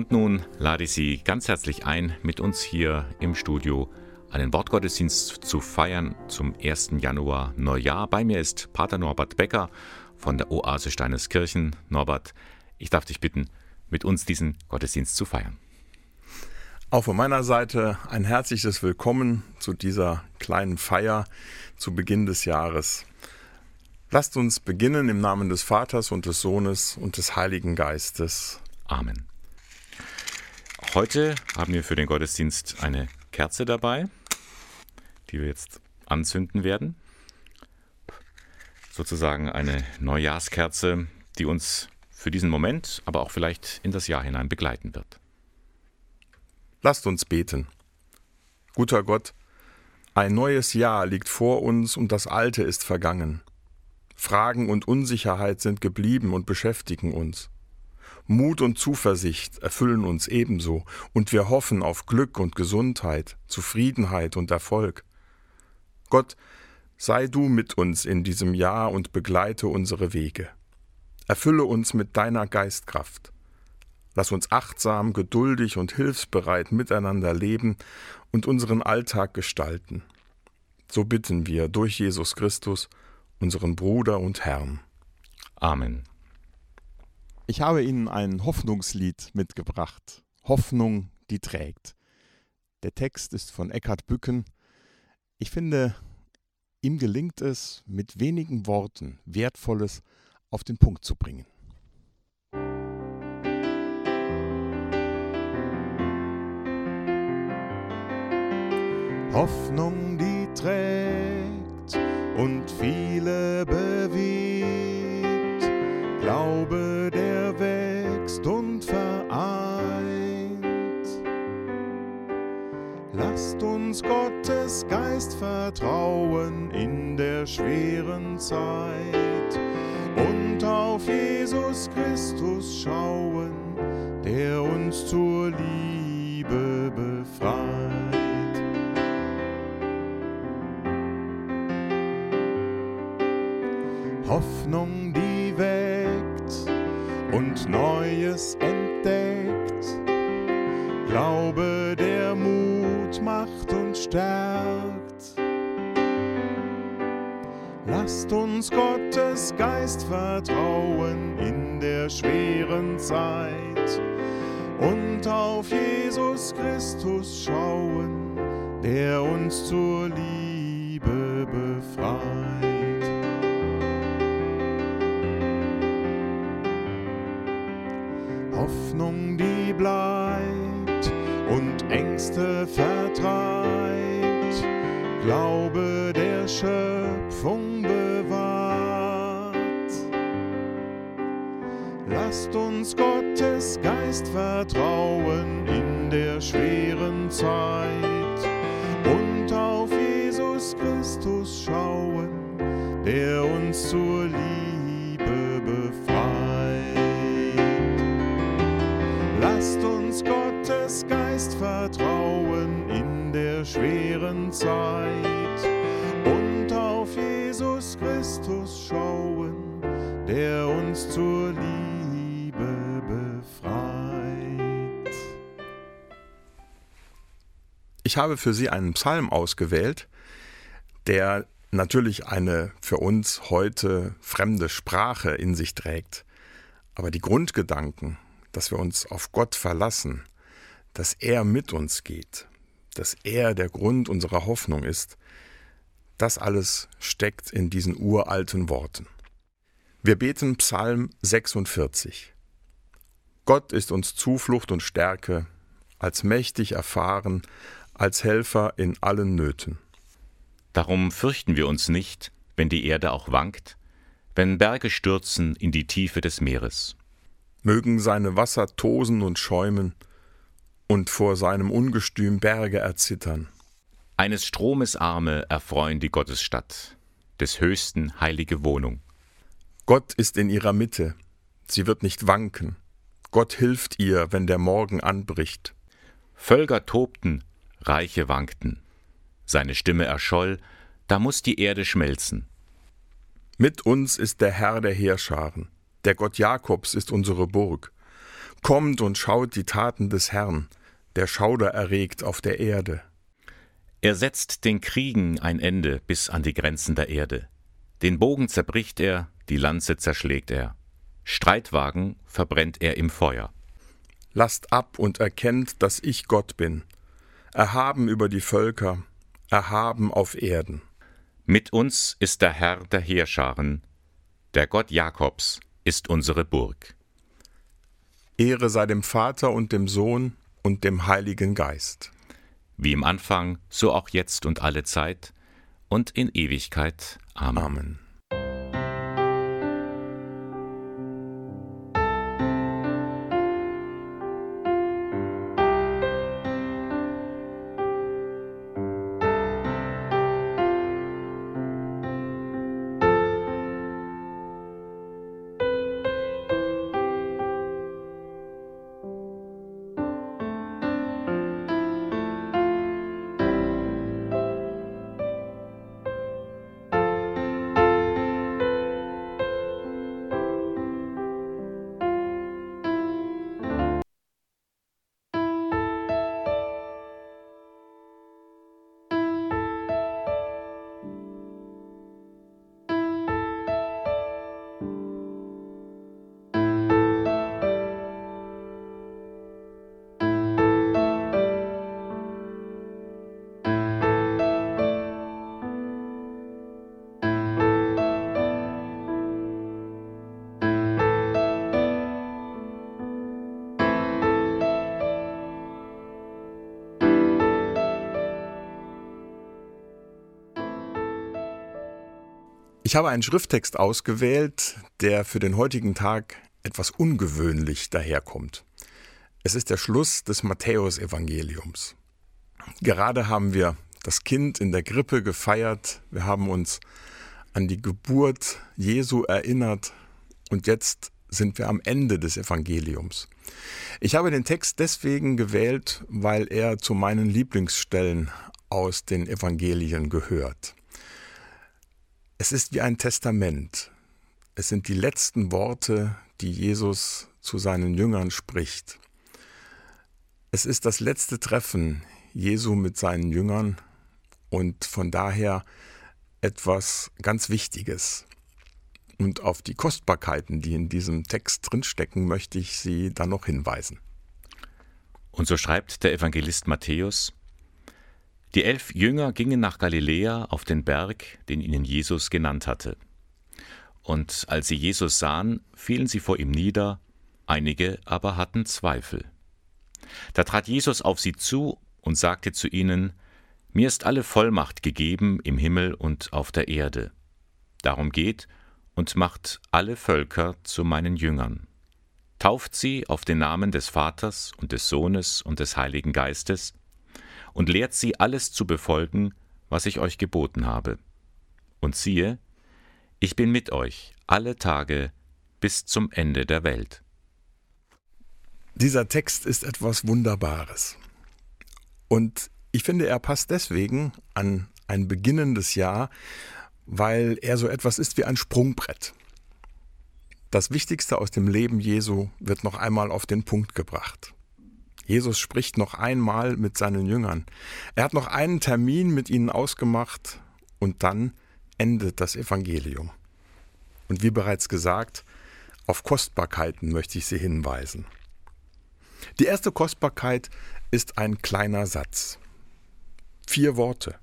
Und nun lade ich Sie ganz herzlich ein, mit uns hier im Studio einen Wortgottesdienst zu feiern zum 1. Januar Neujahr. Bei mir ist Pater Norbert Becker von der Oase Steineskirchen. Norbert, ich darf dich bitten, mit uns diesen Gottesdienst zu feiern. Auch von meiner Seite ein herzliches Willkommen zu dieser kleinen Feier zu Beginn des Jahres. Lasst uns beginnen im Namen des Vaters und des Sohnes und des Heiligen Geistes. Amen. Heute haben wir für den Gottesdienst eine Kerze dabei, die wir jetzt anzünden werden. Sozusagen eine Neujahrskerze, die uns für diesen Moment, aber auch vielleicht in das Jahr hinein begleiten wird. Lasst uns beten. Guter Gott, ein neues Jahr liegt vor uns und das alte ist vergangen. Fragen und Unsicherheit sind geblieben und beschäftigen uns. Mut und Zuversicht erfüllen uns ebenso, und wir hoffen auf Glück und Gesundheit, Zufriedenheit und Erfolg. Gott, sei du mit uns in diesem Jahr und begleite unsere Wege. Erfülle uns mit deiner Geistkraft. Lass uns achtsam, geduldig und hilfsbereit miteinander leben und unseren Alltag gestalten. So bitten wir durch Jesus Christus, unseren Bruder und Herrn. Amen. Ich habe Ihnen ein Hoffnungslied mitgebracht. Hoffnung, die trägt. Der Text ist von Eckhard Bücken. Ich finde, ihm gelingt es, mit wenigen Worten Wertvolles auf den Punkt zu bringen. Hoffnung, die trägt und viele bewegt. Glaube, der Lasst uns Gottes Geist vertrauen in der schweren Zeit und auf Jesus Christus schauen, der uns zur Liebe Hoffnung, die bleibt und Ängste vertreibt, Glaube der Schöpfung bewahrt. Lasst uns Gottes Geist vertrauen in der schweren Zeit Christus schauen, der uns zur Liebe befreit. Lasst uns Gottes Geist vertrauen in der schweren Zeit und auf Jesus Christus schauen, der uns zur Liebe befreit. Ich habe für Sie einen Psalm ausgewählt, der natürlich eine für uns heute fremde Sprache in sich trägt. Aber die Grundgedanken, dass wir uns auf Gott verlassen, dass er mit uns geht, dass er der Grund unserer Hoffnung ist, das alles steckt in diesen uralten Worten. Wir beten Psalm 46. Gott ist uns Zuflucht und Stärke, als mächtig erfahren, als Helfer in allen Nöten. Darum fürchten wir uns nicht, wenn die Erde auch wankt, wenn Berge stürzen in die Tiefe des Meeres. Mögen seine Wasser tosen und schäumen und vor seinem Ungestüm Berge erzittern. Eines Stromes Arme erfreuen die Gottesstadt, des Höchsten heilige Wohnung. Gott ist in ihrer Mitte, sie wird nicht wanken. Gott hilft ihr, wenn der Morgen anbricht. Völker tobten, Reiche wankten. Seine Stimme erscholl, da muss die Erde schmelzen. Mit uns ist der Herr der Heerscharen, der Gott Jakobs ist unsere Burg. Kommt und schaut die Taten des Herrn, der Schauder erregt auf der Erde. Er setzt den Kriegen ein Ende bis an die Grenzen der Erde. Den Bogen zerbricht er, die Lanze zerschlägt er. Streitwagen verbrennt er im Feuer. Lasst ab und erkennt, dass ich Gott bin, erhaben über die Völker, erhaben auf Erden. Mit uns ist der Herr der Heerscharen, der Gott Jakobs ist unsere Burg. Ehre sei dem Vater und dem Sohn und dem Heiligen Geist. Wie im Anfang, so auch jetzt und alle Zeit und in Ewigkeit. Amen. Amen. Ich habe einen Schrifttext ausgewählt, der für den heutigen Tag etwas ungewöhnlich daherkommt. Es ist der Schluss des Matthäusevangeliums. Gerade haben wir das Kind in der Grippe gefeiert, wir haben uns an die Geburt Jesu erinnert und jetzt sind wir am Ende des Evangeliums. Ich habe den Text deswegen gewählt, weil er zu meinen Lieblingsstellen aus den Evangelien gehört. Es ist wie ein Testament. Es sind die letzten Worte, die Jesus zu seinen Jüngern spricht. Es ist das letzte Treffen Jesu mit seinen Jüngern und von daher etwas ganz Wichtiges. Und auf die Kostbarkeiten, die in diesem Text drinstecken, möchte ich Sie dann noch hinweisen. Und so schreibt der Evangelist Matthäus, die elf Jünger gingen nach Galiläa auf den Berg, den ihnen Jesus genannt hatte. Und als sie Jesus sahen, fielen sie vor ihm nieder, einige aber hatten Zweifel. Da trat Jesus auf sie zu und sagte zu ihnen, Mir ist alle Vollmacht gegeben im Himmel und auf der Erde. Darum geht und macht alle Völker zu meinen Jüngern. Tauft sie auf den Namen des Vaters und des Sohnes und des Heiligen Geistes, und lehrt sie alles zu befolgen, was ich euch geboten habe. Und siehe, ich bin mit euch alle Tage bis zum Ende der Welt. Dieser Text ist etwas Wunderbares. Und ich finde, er passt deswegen an ein beginnendes Jahr, weil er so etwas ist wie ein Sprungbrett. Das Wichtigste aus dem Leben Jesu wird noch einmal auf den Punkt gebracht. Jesus spricht noch einmal mit seinen Jüngern. Er hat noch einen Termin mit ihnen ausgemacht und dann endet das Evangelium. Und wie bereits gesagt, auf Kostbarkeiten möchte ich Sie hinweisen. Die erste Kostbarkeit ist ein kleiner Satz. Vier Worte.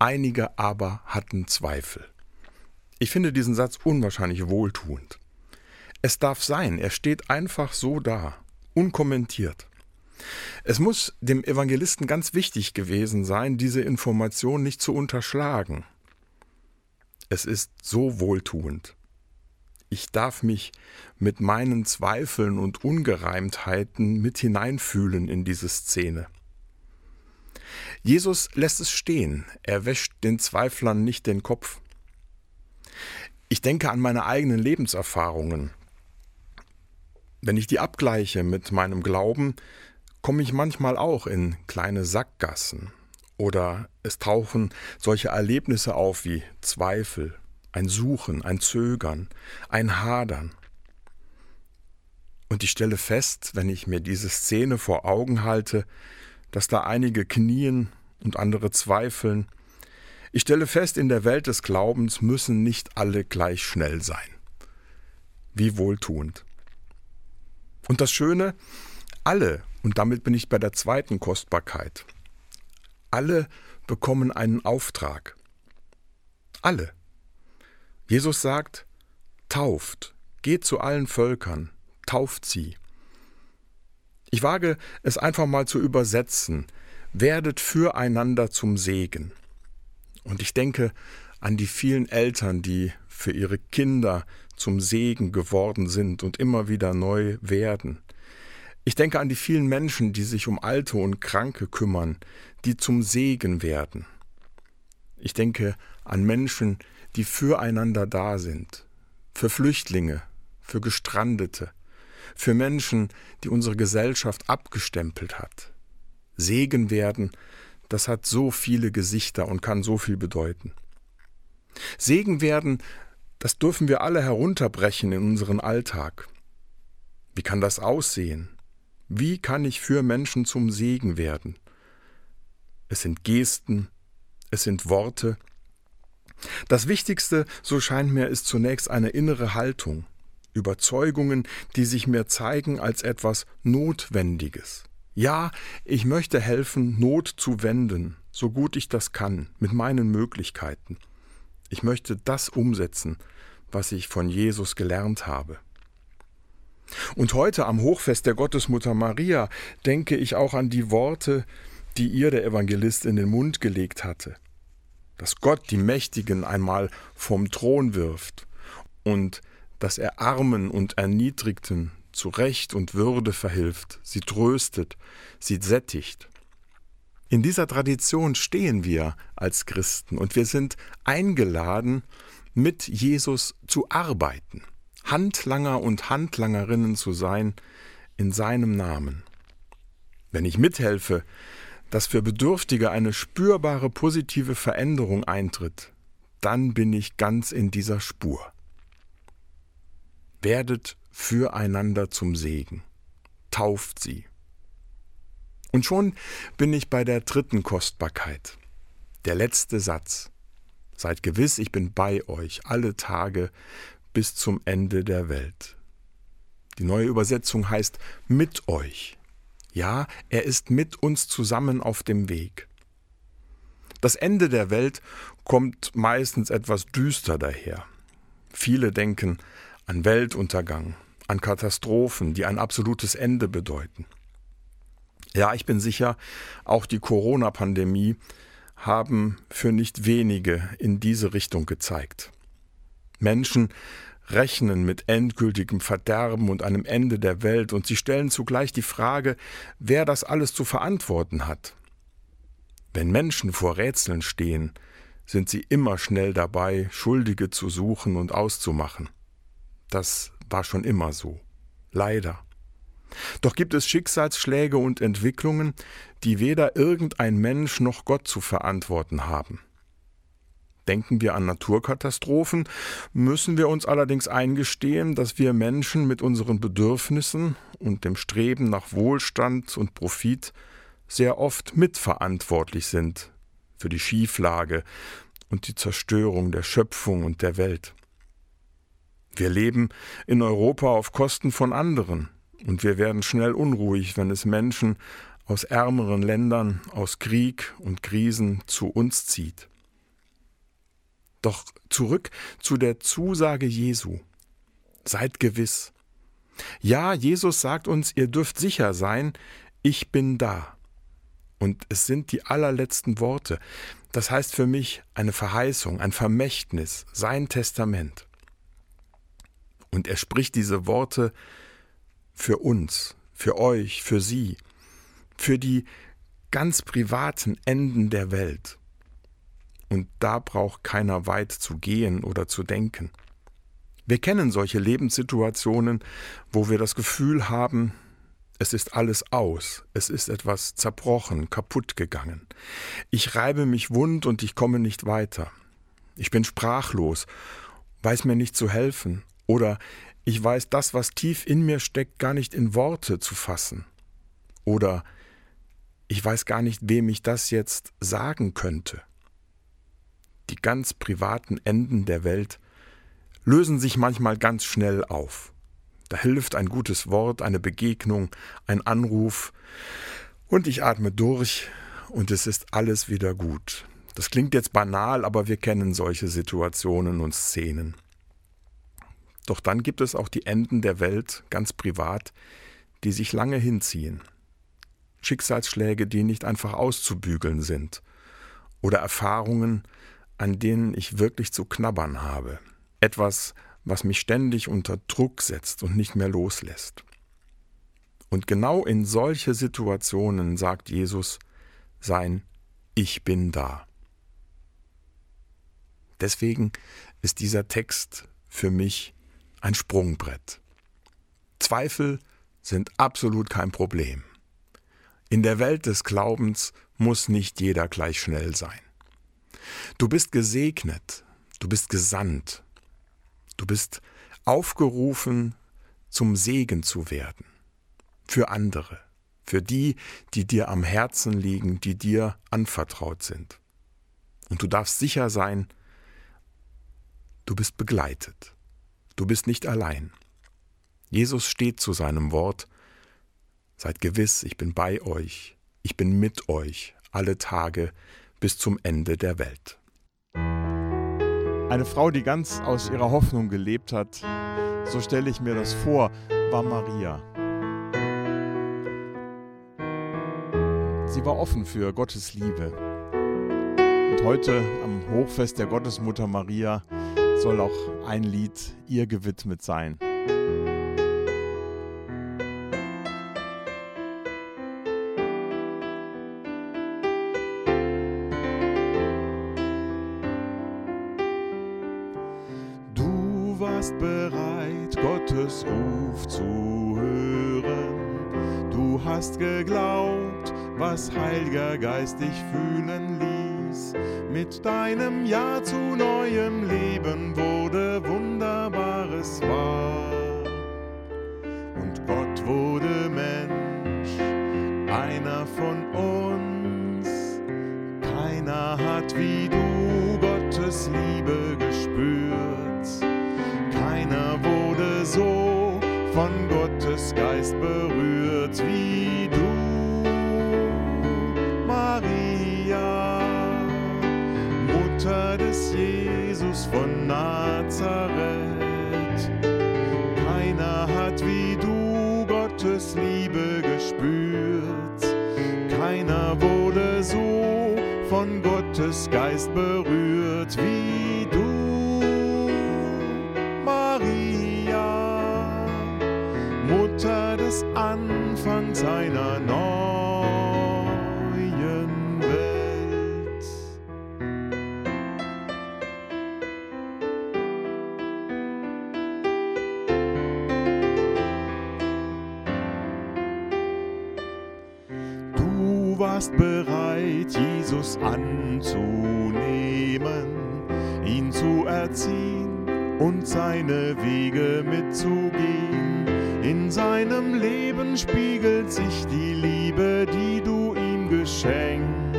Einige aber hatten Zweifel. Ich finde diesen Satz unwahrscheinlich wohltuend. Es darf sein, er steht einfach so da, unkommentiert. Es muss dem Evangelisten ganz wichtig gewesen sein, diese Information nicht zu unterschlagen. Es ist so wohltuend. Ich darf mich mit meinen Zweifeln und Ungereimtheiten mit hineinfühlen in diese Szene. Jesus lässt es stehen, er wäscht den Zweiflern nicht den Kopf. Ich denke an meine eigenen Lebenserfahrungen. Wenn ich die abgleiche mit meinem Glauben, komme ich manchmal auch in kleine Sackgassen oder es tauchen solche Erlebnisse auf wie Zweifel, ein Suchen, ein Zögern, ein Hadern. Und ich stelle fest, wenn ich mir diese Szene vor Augen halte, dass da einige knien und andere zweifeln. Ich stelle fest, in der Welt des Glaubens müssen nicht alle gleich schnell sein. Wie wohltuend. Und das Schöne, alle, und damit bin ich bei der zweiten Kostbarkeit, alle bekommen einen Auftrag. Alle. Jesus sagt, tauft, geht zu allen Völkern, tauft sie. Ich wage es einfach mal zu übersetzen. Werdet füreinander zum Segen. Und ich denke an die vielen Eltern, die für ihre Kinder zum Segen geworden sind und immer wieder neu werden. Ich denke an die vielen Menschen, die sich um Alte und Kranke kümmern, die zum Segen werden. Ich denke an Menschen, die füreinander da sind, für Flüchtlinge, für Gestrandete, für Menschen, die unsere Gesellschaft abgestempelt hat. Segen werden, das hat so viele Gesichter und kann so viel bedeuten. Segen werden, das dürfen wir alle herunterbrechen in unseren Alltag. Wie kann das aussehen? Wie kann ich für Menschen zum Segen werden? Es sind Gesten, es sind Worte. Das Wichtigste, so scheint mir, ist zunächst eine innere Haltung. Überzeugungen, die sich mir zeigen als etwas Notwendiges. Ja, ich möchte helfen, Not zu wenden, so gut ich das kann, mit meinen Möglichkeiten. Ich möchte das umsetzen, was ich von Jesus gelernt habe. Und heute am Hochfest der Gottesmutter Maria denke ich auch an die Worte, die ihr der Evangelist in den Mund gelegt hatte, dass Gott die Mächtigen einmal vom Thron wirft und dass er Armen und Erniedrigten zu Recht und Würde verhilft, sie tröstet, sie sättigt. In dieser Tradition stehen wir als Christen und wir sind eingeladen, mit Jesus zu arbeiten, Handlanger und Handlangerinnen zu sein in seinem Namen. Wenn ich mithelfe, dass für Bedürftige eine spürbare positive Veränderung eintritt, dann bin ich ganz in dieser Spur werdet füreinander zum Segen, tauft sie. Und schon bin ich bei der dritten Kostbarkeit, der letzte Satz. Seid gewiss, ich bin bei euch alle Tage bis zum Ende der Welt. Die neue Übersetzung heißt mit euch. Ja, er ist mit uns zusammen auf dem Weg. Das Ende der Welt kommt meistens etwas düster daher. Viele denken an Weltuntergang, an Katastrophen, die ein absolutes Ende bedeuten. Ja, ich bin sicher, auch die Corona-Pandemie haben für nicht wenige in diese Richtung gezeigt. Menschen rechnen mit endgültigem Verderben und einem Ende der Welt, und sie stellen zugleich die Frage, wer das alles zu verantworten hat. Wenn Menschen vor Rätseln stehen, sind sie immer schnell dabei, Schuldige zu suchen und auszumachen. Das war schon immer so. Leider. Doch gibt es Schicksalsschläge und Entwicklungen, die weder irgendein Mensch noch Gott zu verantworten haben. Denken wir an Naturkatastrophen, müssen wir uns allerdings eingestehen, dass wir Menschen mit unseren Bedürfnissen und dem Streben nach Wohlstand und Profit sehr oft mitverantwortlich sind für die Schieflage und die Zerstörung der Schöpfung und der Welt. Wir leben in Europa auf Kosten von anderen und wir werden schnell unruhig, wenn es Menschen aus ärmeren Ländern, aus Krieg und Krisen zu uns zieht. Doch zurück zu der Zusage Jesu. Seid gewiss. Ja, Jesus sagt uns, ihr dürft sicher sein, ich bin da. Und es sind die allerletzten Worte. Das heißt für mich eine Verheißung, ein Vermächtnis, sein Testament. Und er spricht diese Worte für uns, für euch, für sie, für die ganz privaten Enden der Welt. Und da braucht keiner weit zu gehen oder zu denken. Wir kennen solche Lebenssituationen, wo wir das Gefühl haben, es ist alles aus, es ist etwas zerbrochen, kaputt gegangen. Ich reibe mich wund und ich komme nicht weiter. Ich bin sprachlos, weiß mir nicht zu helfen Oder ich weiß das, was tief in mir steckt, gar nicht in Worte zu fassen. Oder ich weiß gar nicht, wem ich das jetzt sagen könnte. Die ganz privaten Enden der Welt lösen sich manchmal ganz schnell auf. Da hilft ein gutes Wort, eine Begegnung, ein Anruf, und ich atme durch und es ist alles wieder gut. Das klingt jetzt banal, aber wir kennen solche Situationen und Szenen. Doch dann gibt es auch die Enden der Welt, ganz privat, die sich lange hinziehen. Schicksalsschläge, die nicht einfach auszubügeln sind. Oder Erfahrungen, an denen ich wirklich zu knabbern habe. Etwas, was mich ständig unter Druck setzt und nicht mehr loslässt. Und genau in solche Situationen sagt Jesus sein Ich bin da. Deswegen ist dieser Text für mich ein Sprungbrett. Zweifel sind absolut kein Problem. In der Welt des Glaubens muss nicht jeder gleich schnell sein. Du bist gesegnet, du bist gesandt, du bist aufgerufen, zum Segen zu werden. Für andere, für die, die dir am Herzen liegen, die dir anvertraut sind. Und du darfst sicher sein, du bist begleitet, du bist nicht allein. Jesus steht zu seinem Wort, seid gewiss, ich bin bei euch, ich bin mit euch alle Tage bis zum Ende der Welt. Eine Frau, die ganz aus ihrer Hoffnung gelebt hat, so stelle ich mir das vor, war Maria. Sie war offen für Gottes Liebe. Und heute am Hochfest der Gottesmutter Maria soll auch ein Lied ihr gewidmet sein. Geist dich fühlen ließ. Mit deinem Ja zu neuem Leben wurde Wunderbares wahr. Und Gott wurde Mensch, einer von uns. Keiner hat wie du Gottes Liebe gespürt. Keiner wurde so von Gottes Geist berührt Geist berührt wie du. Maria, Mutter des Anfangs einer neuen Welt. Du warst bereit, Jesus anzunehmen, ihn zu erziehen und seine Wege mitzugehen. In seinem Leben spiegelt sich die Liebe, die du ihm geschenkt.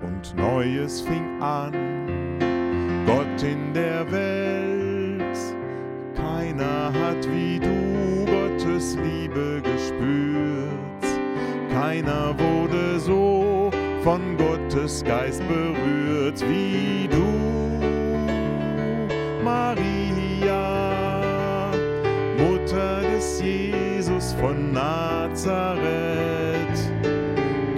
Und Neues fing an, Gott in der Welt. Keiner hat wie du Gottes Liebe gespürt. Keiner wurde von Gottes Geist berührt wie du, Maria, Mutter des Jesus von Nazareth.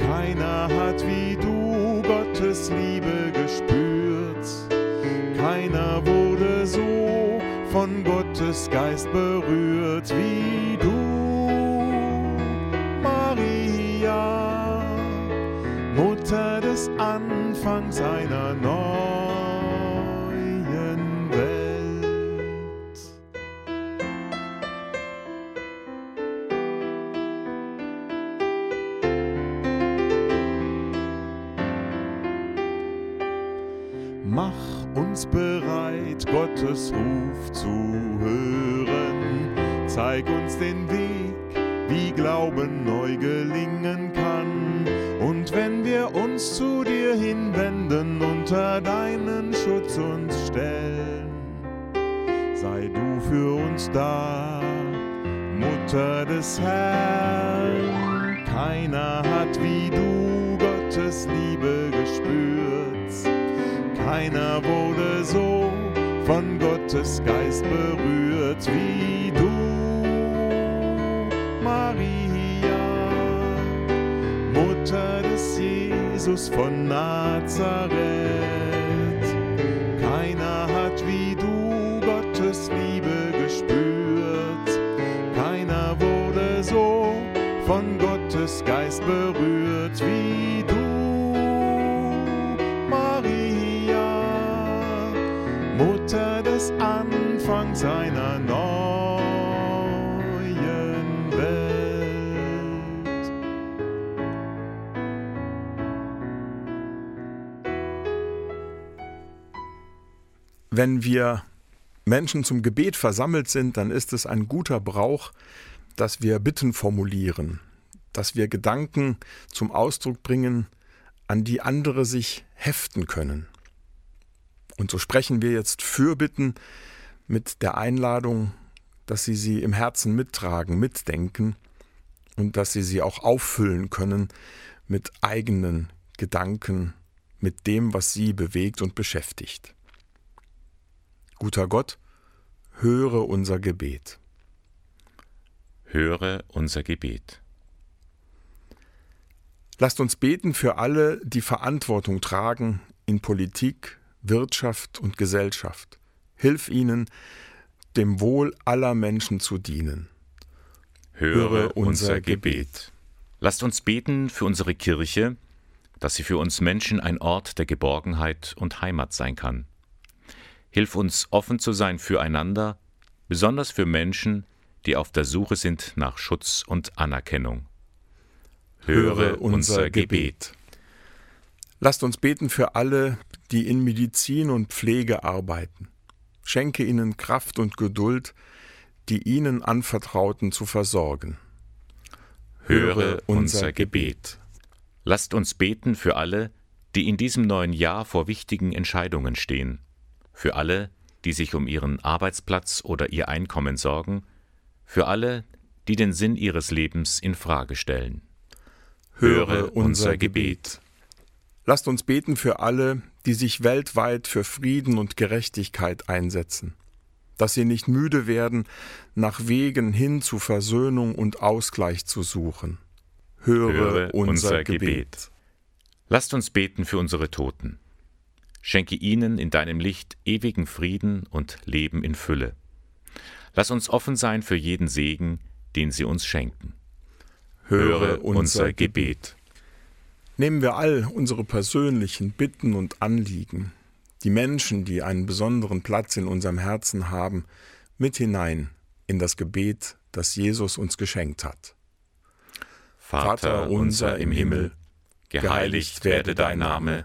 Keiner hat wie du Gottes Liebe gespürt. Keiner wurde so von Gottes Geist berührt wie Einer neuen Welt. Mach uns bereit, Gottes Ruf zu Zeig uns den Weg, wie Glauben neu gelingen kann. Uns zu dir hinwenden, unter deinen Schutz uns stellen, sei du für uns da, Mutter des Herrn. Keiner hat wie du Gottes Liebe gespürt. Keiner wurde so von Gottes Geist berührt wie du, Maria, Jesus von Nazareth. Keiner hat wie du Gottes Liebe gespürt, keiner wurde so von Gottes Geist berührt wie du. Mutter des Anfangs einer Wenn wir Menschen zum Gebet versammelt sind, dann ist es ein guter Brauch, dass wir Bitten formulieren, dass wir Gedanken zum Ausdruck bringen, an die andere sich heften können. Und so sprechen wir jetzt Fürbitten mit der Einladung, dass Sie sie im Herzen mittragen, mitdenken und dass Sie sie auch auffüllen können mit eigenen Gedanken, mit dem, was Sie bewegt und beschäftigt. Guter Gott, höre unser Gebet. Höre unser Gebet. Lasst uns beten für alle, die Verantwortung tragen in Politik, Wirtschaft und Gesellschaft. Hilf ihnen, dem Wohl aller Menschen zu dienen. Höre unser Gebet. Lasst uns beten für unsere Kirche, dass sie für uns Menschen ein Ort der Geborgenheit und Heimat sein kann. Hilf uns offen zu sein füreinander, besonders für Menschen, die auf der Suche sind nach Schutz und Anerkennung. Höre unser Gebet. Lasst uns beten für alle, die in Medizin und Pflege arbeiten. Schenke ihnen Kraft und Geduld, die ihnen anvertrauten zu versorgen. Höre unser Gebet. Lasst uns beten für alle, die in diesem neuen Jahr vor wichtigen Entscheidungen stehen, für alle, die sich um ihren Arbeitsplatz oder ihr Einkommen sorgen, für alle, die den Sinn ihres Lebens in Frage stellen. Höre unser Gebet. Lasst uns beten für alle, die sich weltweit für Frieden und Gerechtigkeit einsetzen, dass sie nicht müde werden, nach Wegen hin zu Versöhnung und Ausgleich zu suchen. Höre, Höre unser, unser Gebet. Gebet. Lasst uns beten für unsere Toten. Schenke ihnen in deinem Licht ewigen Frieden und Leben in Fülle. Lass uns offen sein für jeden Segen, den sie uns schenken. Höre unser Gebet. Nehmen wir all unsere persönlichen Bitten und Anliegen, die Menschen, die einen besonderen Platz in unserem Herzen haben, mit hinein in das Gebet, das Jesus uns geschenkt hat. Vater unser im Himmel, geheiligt werde dein Name,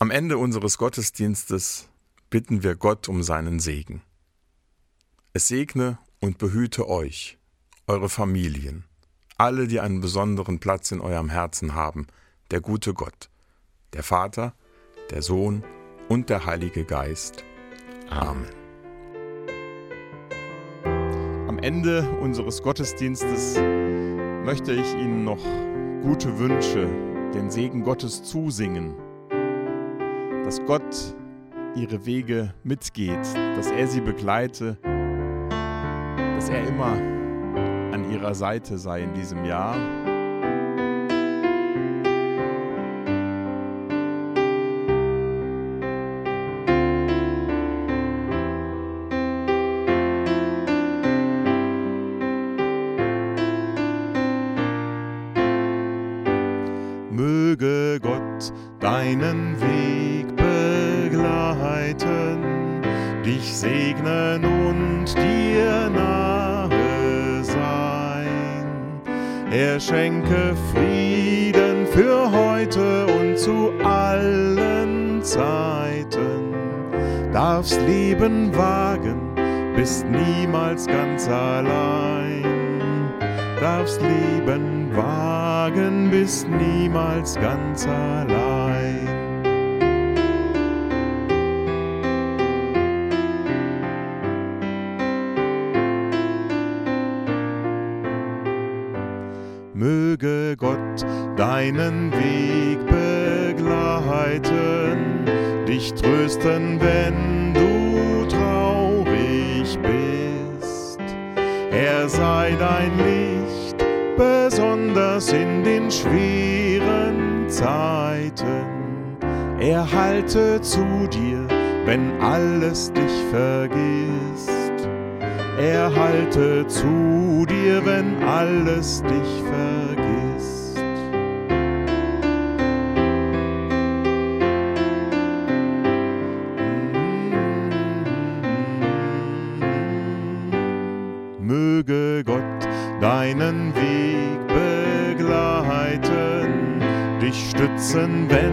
Am Ende unseres Gottesdienstes bitten wir Gott um seinen Segen. Es segne und behüte euch, eure Familien, alle, die einen besonderen Platz in eurem Herzen haben, der gute Gott, der Vater, der Sohn und der Heilige Geist. Amen. Am Ende unseres Gottesdienstes möchte ich Ihnen noch gute Wünsche, den Segen Gottes zusingen, dass Gott ihre Wege mitgeht, dass er sie begleite, dass er immer an ihrer Seite sei in diesem Jahr. Möge Gott deinen schenke Frieden für heute und zu allen Zeiten. Darfst Leben wagen, bist niemals ganz allein. Darfst Leben wagen, bist niemals ganz allein. Deinen Weg begleiten, dich trösten, wenn du traurig bist. Er sei dein Licht, besonders in den schweren Zeiten. Er halte zu dir, wenn alles dich vergisst. Er halte zu dir, wenn alles dich vergisst. Dich